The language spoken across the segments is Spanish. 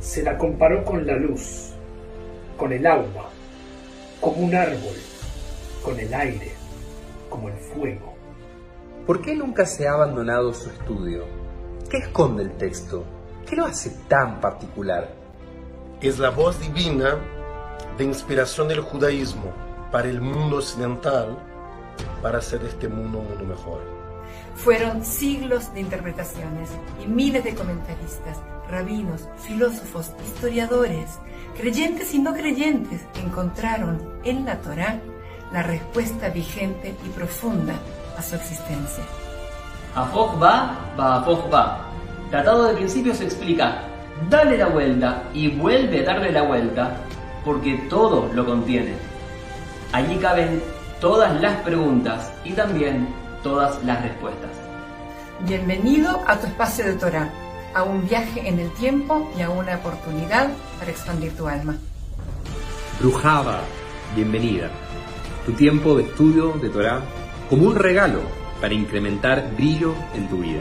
se la comparó con la luz, con el agua, como un árbol, con el aire, como el fuego. ¿Por qué nunca se ha abandonado su estudio? ¿Qué esconde el texto? ¿Qué lo hace tan particular? Es la voz divina de inspiración del judaísmo para el mundo occidental para hacer este mundo un mundo mejor. Fueron siglos de interpretaciones y miles de comentaristas, rabinos, filósofos, historiadores, creyentes y no creyentes encontraron en la Torá la respuesta vigente y profunda a su existencia. Afoj va, va va. Tratado de principios explica, dale la vuelta y vuelve a darle la vuelta, porque todo lo contiene. Allí caben todas las preguntas y también todas las respuestas. Bienvenido a tu espacio de Torah, a un viaje en el tiempo y a una oportunidad para expandir tu alma. Brujaba, bienvenida. Tu tiempo de estudio de Torah como un regalo para incrementar brillo en tu vida.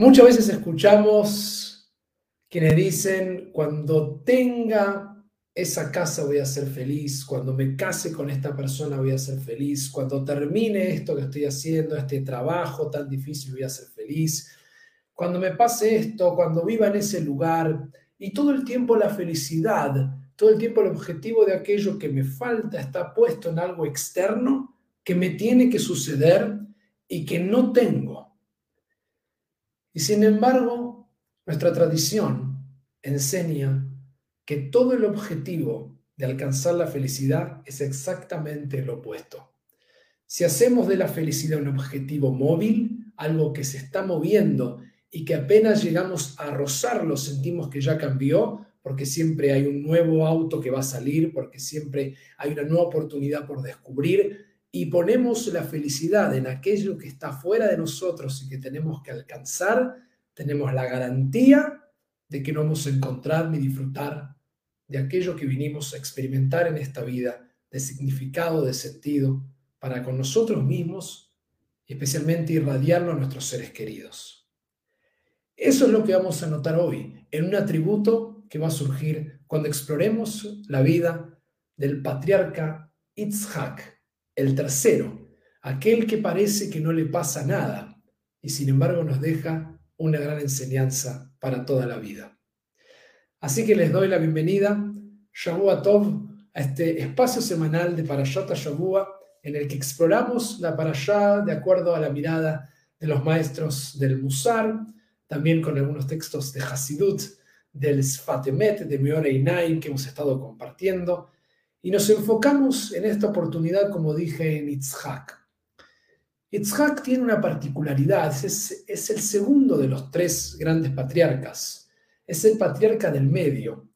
Muchas veces escuchamos quienes dicen, cuando tenga esa casa voy a ser feliz, cuando me case con esta persona voy a ser feliz, cuando termine esto que estoy haciendo, este trabajo tan difícil voy a ser feliz, cuando me pase esto, cuando viva en ese lugar, y todo el tiempo la felicidad, todo el tiempo el objetivo de aquello que me falta está puesto en algo externo que me tiene que suceder y que no tengo. Y sin embargo, nuestra tradición enseña que todo el objetivo de alcanzar la felicidad es exactamente lo opuesto. Si hacemos de la felicidad un objetivo móvil, algo que se está moviendo y que apenas llegamos a rozarlo sentimos que ya cambió, porque siempre hay un nuevo auto que va a salir, porque siempre hay una nueva oportunidad por descubrir, y ponemos la felicidad en aquello que está fuera de nosotros y que tenemos que alcanzar, tenemos la garantía de que no vamos a encontrar ni disfrutar de aquello que vinimos a experimentar en esta vida, de significado, de sentido, para con nosotros mismos y especialmente irradiarlo a nuestros seres queridos. Eso es lo que vamos a notar hoy en un atributo que va a surgir cuando exploremos la vida del patriarca Itzhak, el tercero, aquel que parece que no le pasa nada y sin embargo nos deja una gran enseñanza para toda la vida. Así que les doy la bienvenida, Shavua Tov, a este espacio semanal de Parashat Shavua, en el que exploramos la Parashá de acuerdo a la mirada de los maestros del Musar, también con algunos textos de Hasidut, del Sfatemet, de Meore Inaim, que hemos estado compartiendo, y nos enfocamos en esta oportunidad, como dije, en Itzhak. Itzhak tiene una particularidad, es, el segundo de los tres grandes patriarcas, es el patriarca del medio.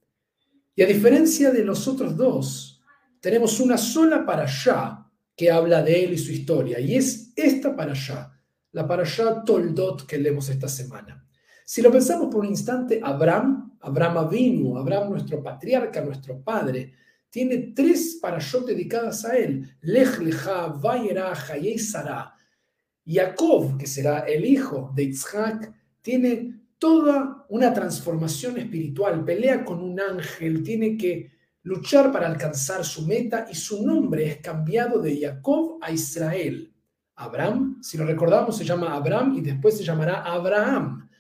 Y a diferencia de los otros dos, tenemos una sola para allá que habla de él y su historia, y es esta para allá, la para allá Toldot que leemos esta semana. Si lo pensamos por un instante, Abraham, Abraham Avinu, Abraham nuestro patriarca, nuestro padre, tiene tres parashot dedicadas a él. Lech Lecha, Vayera, Hayei Sarah. Jacob, que será el hijo de Isaac, tiene toda una transformación espiritual, pelea con un ángel, tiene que luchar para alcanzar su meta y su nombre es cambiado de Jacob a Israel. Abraham, si lo recordamos, se llama Abraham y después se llamará Abraham.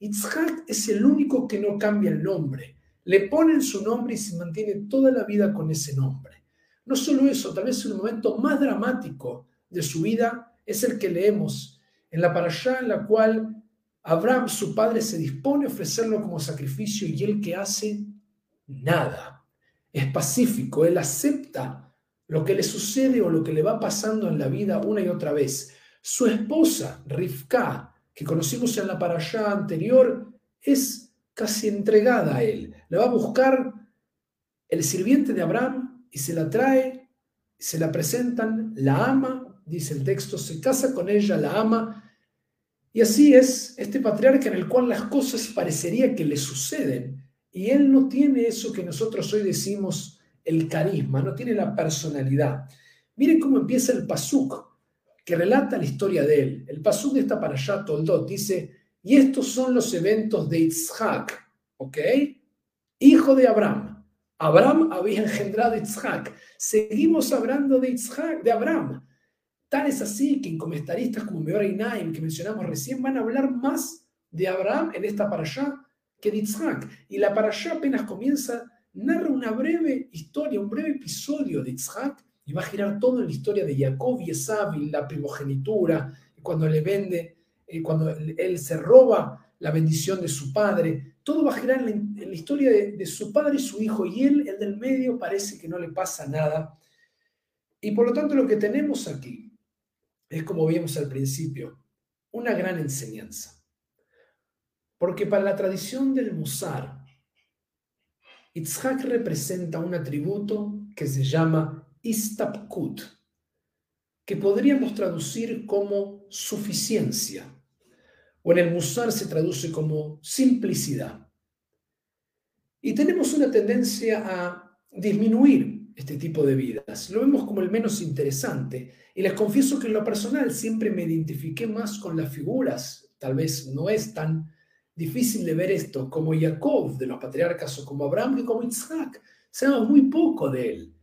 Isaac es el único que no cambia el nombre le ponen su nombre y se mantiene toda la vida con ese nombre. No solo eso, tal vez el momento más dramático de su vida es el que leemos en la parashá en la cual Abraham, su padre, se dispone a ofrecerlo como sacrificio y él que hace nada. Es pacífico, él acepta lo que le sucede o lo que le va pasando en la vida una y otra vez. Su esposa, Rivka, que conocimos en la parashá anterior, es casi entregada a él. La va a buscar el sirviente de Abraham y se la trae, se la presentan, la ama, dice el texto, se casa con ella, la ama, Y así es este patriarca en el cual las cosas parecería que le suceden y él no tiene eso que nosotros hoy decimos el carisma, no tiene la personalidad. Miren cómo empieza el pasuk que relata la historia de él. El pasuk de esta para allá, Toldot, dice, y estos son los eventos de Isaac, ¿ok? Hijo de Abraham. Abraham había engendrado a Isaac. Seguimos hablando de Isaac, de Abraham. Tal es así que en comentaristas como Meora y Naim, que mencionamos recién, van a hablar más de Abraham en esta para allá que de Isaac. Y la para allá apenas comienza, narra una breve historia, un breve episodio de Isaac y va a girar todo en la historia de Jacob y Esav y la primogenitura, cuando le vende, eh, cuando él se roba la bendición de su padre. Todo va a girar en la, historia de, su padre y su hijo, y él, el del medio, parece que no le pasa nada. Y por lo tanto, lo que tenemos aquí es, como vimos al principio, una gran enseñanza. Porque para la tradición del Musar, Itzhak representa un atributo que se llama istapkut, que podríamos traducir como suficiencia, o en el Musar se traduce como simplicidad. Y tenemos una tendencia a disminuir este tipo de vidas. Lo vemos como el menos interesante. Y les confieso que en lo personal siempre me identifiqué más con las figuras. Tal vez no es tan difícil de ver esto como Jacob de los patriarcas o como Abraham que como Isaac. Sabemos muy poco de él.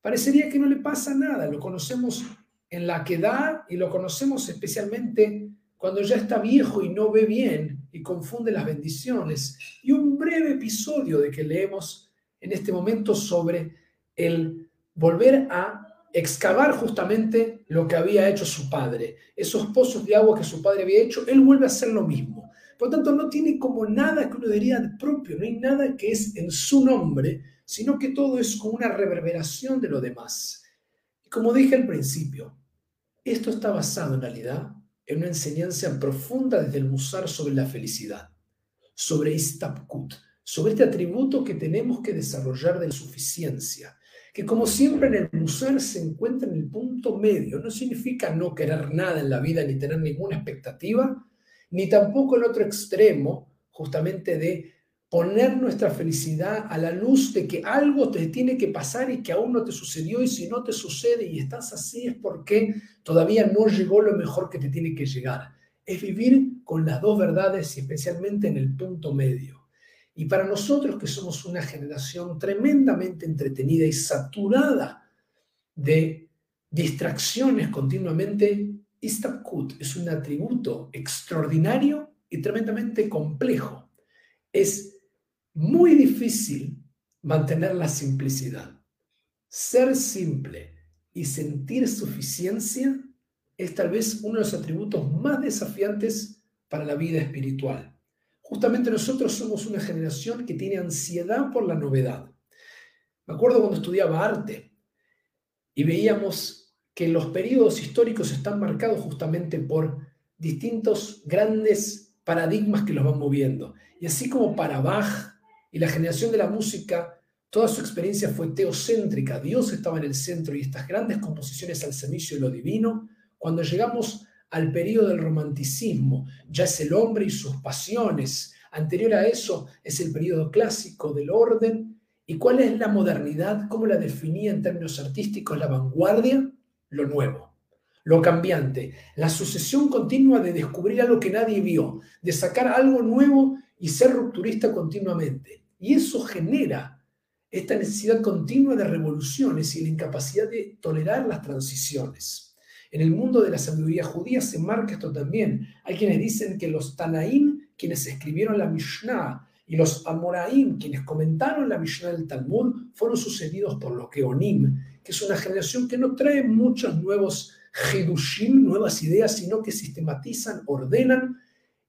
Parecería que no le pasa nada, lo conocemos en la que da y lo conocemos especialmente cuando ya está viejo y no ve bien y confunde las bendiciones. Y un breve episodio de que leemos en este momento sobre el volver a excavar justamente lo que había hecho su padre. Esos pozos de agua que su padre había hecho, él vuelve a hacer lo mismo. Por tanto, no tiene como nada que uno diría propio, no hay nada que es en su nombre, sino que todo es como una reverberación de lo demás. Y como dije al principio, esto está basado en realidad en una enseñanza profunda desde el Musar sobre la felicidad, sobre Istapkut, sobre este atributo que tenemos que desarrollar de la suficiencia, que como siempre en el Musar se encuentra en el punto medio. No significa no querer nada en la vida ni tener ninguna expectativa, ni tampoco el otro extremo, justamente de poner nuestra felicidad a la luz de que algo te tiene que pasar y que aún no te sucedió y si no te sucede y estás así es porque todavía no llegó lo mejor que te tiene que llegar. Es vivir con las dos verdades y especialmente en el punto medio. Y para nosotros que somos una generación tremendamente entretenida y saturada de distracciones continuamente, Istabkut es un atributo extraordinario y tremendamente complejo. Es muy difícil mantener la simplicidad. Ser simple y sentir suficiencia es tal vez uno de los atributos más desafiantes para la vida espiritual. Justamente nosotros somos una generación que tiene ansiedad por la novedad. Me acuerdo cuando estudiaba arte y veíamos que los periodos históricos están marcados justamente por distintos grandes paradigmas que los van moviendo. Y así como para Bach y la generación de la música, toda su experiencia fue teocéntrica, Dios estaba en el centro y estas grandes composiciones al servicio de lo divino, cuando llegamos al periodo del romanticismo, ya es el hombre y sus pasiones, anterior a eso es el periodo clásico del orden, ¿y cuál es la modernidad? ¿Cómo la definía en términos artísticos la vanguardia? Lo nuevo lo cambiante, la sucesión continua de descubrir algo que nadie vio, de sacar algo nuevo y ser rupturista continuamente. Y eso genera esta necesidad continua de revoluciones y la incapacidad de tolerar las transiciones. En el mundo de la sabiduría judía se marca esto también. Hay quienes dicen que los Tanaim, quienes escribieron la Mishnah, y los Amoraim, quienes comentaron la Mishnah del Talmud, fueron sucedidos por los Geonim, que es una generación que no trae muchos nuevos Hidushim, nuevas ideas, sino que sistematizan, ordenan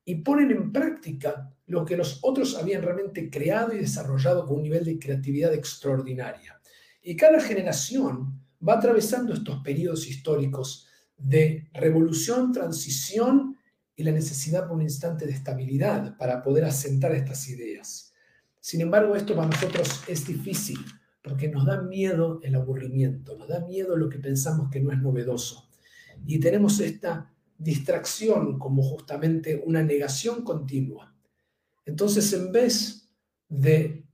y ponen en práctica lo que los otros habían realmente creado y desarrollado con un nivel de creatividad extraordinaria. Y cada generación va atravesando estos periodos históricos de revolución, transición y la necesidad por un instante de estabilidad para poder asentar estas ideas. Sin embargo, esto para nosotros es difícil porque nos da miedo el aburrimiento, nos da miedo lo que pensamos que no es novedoso. Y tenemos esta distracción como justamente una negación continua. Entonces, en vez de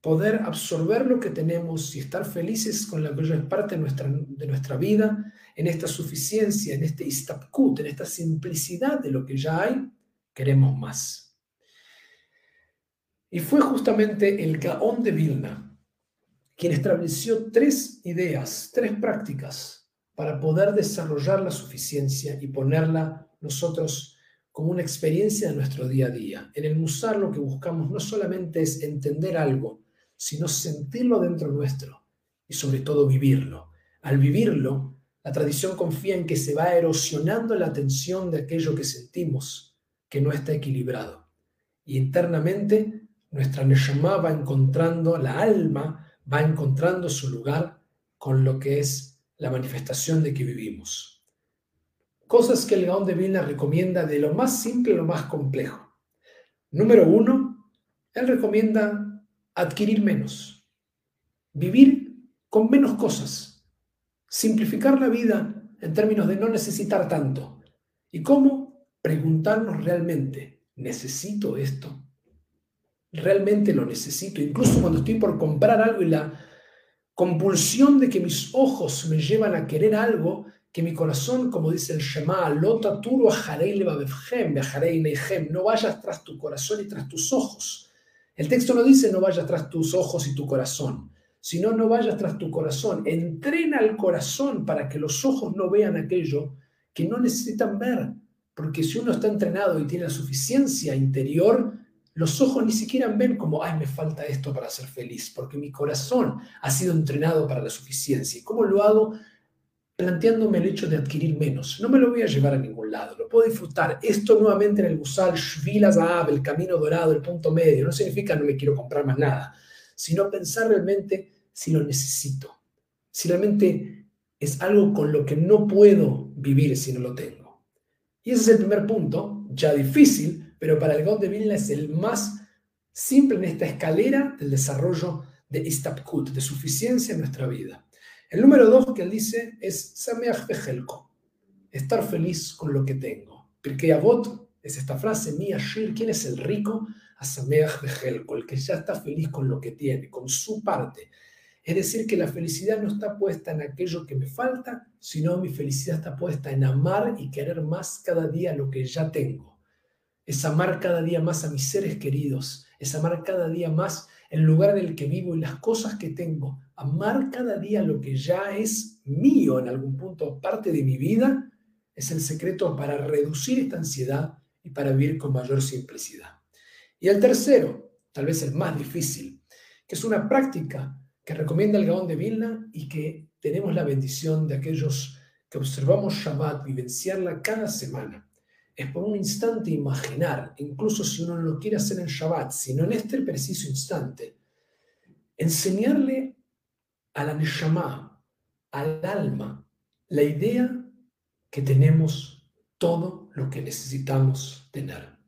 poder absorber lo que tenemos y estar felices con lo que es parte de nuestra, de nuestra vida, en esta suficiencia, en este istapkut, en esta simplicidad de lo que ya hay, queremos más. Y fue justamente el Gaón de Vilna quien estableció tres ideas, tres prácticas para poder desarrollar la suficiencia y ponerla nosotros como una experiencia de nuestro día a día. En el Musar lo que buscamos no solamente es entender algo, sino sentirlo dentro nuestro y sobre todo vivirlo. Al vivirlo, la tradición confía en que se va erosionando la atención de aquello que sentimos que no está equilibrado. Y internamente nuestra Neshama va encontrando, la alma va encontrando su lugar con lo que es la manifestación de que vivimos. Cosas que el Gaón de Vilna recomienda de lo más simple a lo más complejo. Número uno, él recomienda adquirir menos, vivir con menos cosas, simplificar la vida en términos de no necesitar tanto. ¿Y cómo? Preguntarnos realmente, ¿necesito esto? ¿Realmente lo necesito? Incluso cuando estoy por comprar algo y la compulsión de que mis ojos me llevan a querer algo, que mi corazón, como dice el Shema, Lota turu no vayas tras tu corazón y tras tus ojos. El texto no dice no vayas tras tus ojos y tu corazón, sino no vayas tras tu corazón. Entrena el corazón para que los ojos no vean aquello que no necesitan ver. Porque si uno está entrenado y tiene la suficiencia interior, los ojos ni siquiera ven como, ay, me falta esto para ser feliz, porque mi corazón ha sido entrenado para la suficiencia. ¿Y cómo lo hago? Planteándome el hecho de adquirir menos. No me lo voy a llevar a ningún lado, lo puedo disfrutar. Esto nuevamente en el Gusal, Shvila el camino dorado, el punto medio, no significa no me quiero comprar más nada, sino pensar realmente si lo necesito, si realmente es algo con lo que no puedo vivir si no lo tengo. Y ese es el primer punto, ya difícil, pero para el God de Vilna es el más simple en esta escalera del desarrollo de Istapkut, de suficiencia en nuestra vida. El número dos que él dice es Sameach Vejelko, estar feliz con lo que tengo. Porque Avot es esta frase, Mi Ashir, ¿quién es el rico? A Sameach Vejelko, el que ya está feliz con lo que tiene, con su parte. Es decir, que la felicidad no está puesta en aquello que me falta, sino mi felicidad está puesta en amar y querer más cada día lo que ya tengo es amar cada día más a mis seres queridos, es amar cada día más el lugar en el que vivo y las cosas que tengo, amar cada día lo que ya es mío en algún punto, parte de mi vida, es el secreto para reducir esta ansiedad y para vivir con mayor simplicidad. Y el tercero, tal vez el más difícil, que es una práctica que recomienda el Gaón de Vilna y que tenemos la bendición de aquellos que observamos Shabbat, vivenciarla cada semana es por un instante imaginar, incluso si uno no lo quiere hacer en Shabbat, sino en este preciso instante, enseñarle a la Neshama, al alma, la idea que tenemos todo lo que necesitamos tener,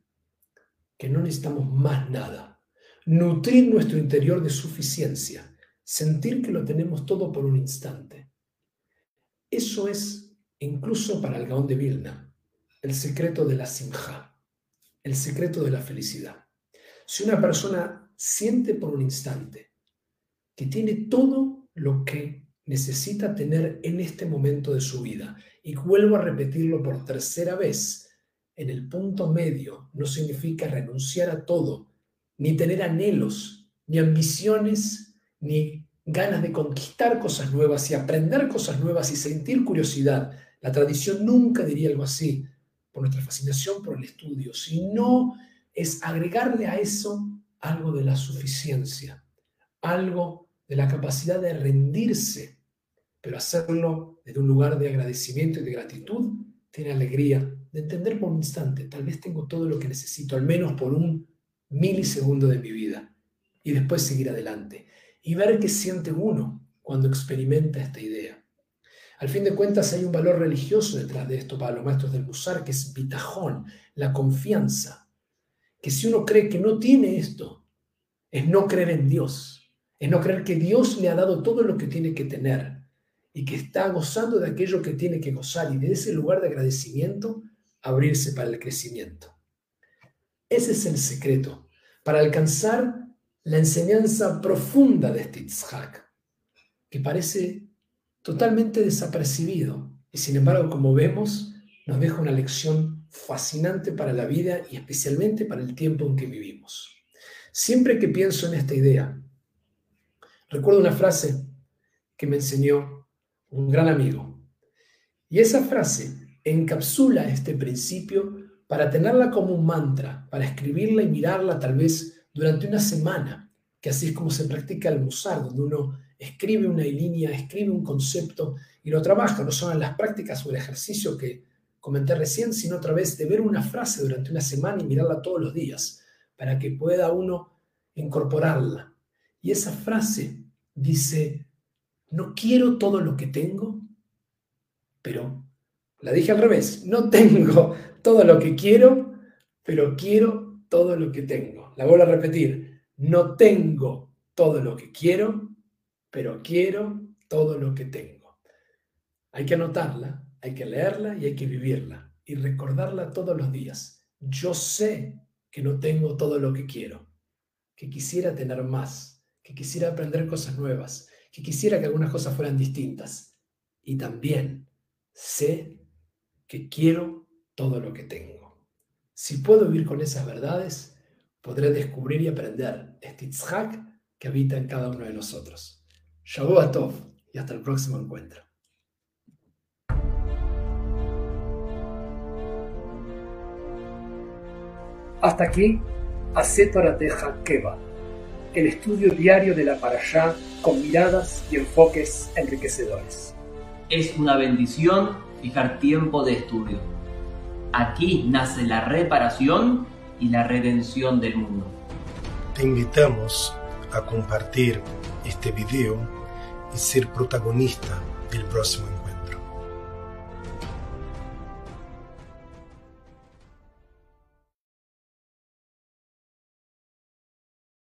que no necesitamos más nada, nutrir nuestro interior de suficiencia, sentir que lo tenemos todo por un instante. Eso es incluso para el Gaón de Vilna el secreto de la simja, el secreto de la felicidad. Si una persona siente por un instante que tiene todo lo que necesita tener en este momento de su vida, y vuelvo a repetirlo por tercera vez, en el punto medio no significa renunciar a todo, ni tener anhelos, ni ambiciones, ni ganas de conquistar cosas nuevas y aprender cosas nuevas y sentir curiosidad. La tradición nunca diría algo así por nuestra fascinación por el estudio, sino es agregarle a eso algo de la suficiencia, algo de la capacidad de rendirse, pero hacerlo desde un lugar de agradecimiento y de gratitud, tiene alegría, de entender por un instante, tal vez tengo todo lo que necesito, al menos por un milisegundo de mi vida, y después seguir adelante, y ver qué siente uno cuando experimenta esta idea. Al fin de cuentas hay un valor religioso detrás de esto para los maestros del Musar, que es bitajón, la confianza. Que si uno cree que no tiene esto, es no creer en Dios, es no creer que Dios le ha dado todo lo que tiene que tener y que está gozando de aquello que tiene que gozar. Y de ese lugar de agradecimiento abrirse para el crecimiento. Ese es el secreto para alcanzar la enseñanza profunda de este que parece totalmente desapercibido y sin embargo, como vemos, nos deja una lección fascinante para la vida y especialmente para el tiempo en que vivimos. Siempre que pienso en esta idea, recuerdo una frase que me enseñó un gran amigo. Y esa frase encapsula este principio para tenerla como un mantra, para escribirla y mirarla tal vez durante una semana, que así es como se practica el musar, donde uno escribe una línea, escribe un concepto y lo trabaja, no son las prácticas o el ejercicio que comenté recién, sino a través de ver una frase durante una semana y mirarla todos los días, para que pueda uno incorporarla. Y esa frase dice, no quiero todo lo que tengo, pero la dije al revés, no tengo todo lo que quiero, pero quiero todo lo que tengo. La vuelvo a repetir, no tengo todo lo que quiero, pero quiero todo lo que tengo. Hay que anotarla, hay que leerla y hay que vivirla y recordarla todos los días. Yo sé que no tengo todo lo que quiero, que quisiera tener más, que quisiera aprender cosas nuevas, que quisiera que algunas cosas fueran distintas. Y también sé que quiero todo lo que tengo. Si puedo vivir con esas verdades, podré descubrir y aprender este Itzhak que habita en cada uno de nosotros. Shavuot Tov y hasta el próximo encuentro. Hasta aquí, Teja Keva, el estudio diario de la Parashá con miradas y enfoques enriquecedores. Es una bendición fijar tiempo de estudio. Aquí nace la reparación y la redención del mundo. Te invitamos a compartir este video ser protagonista del próximo.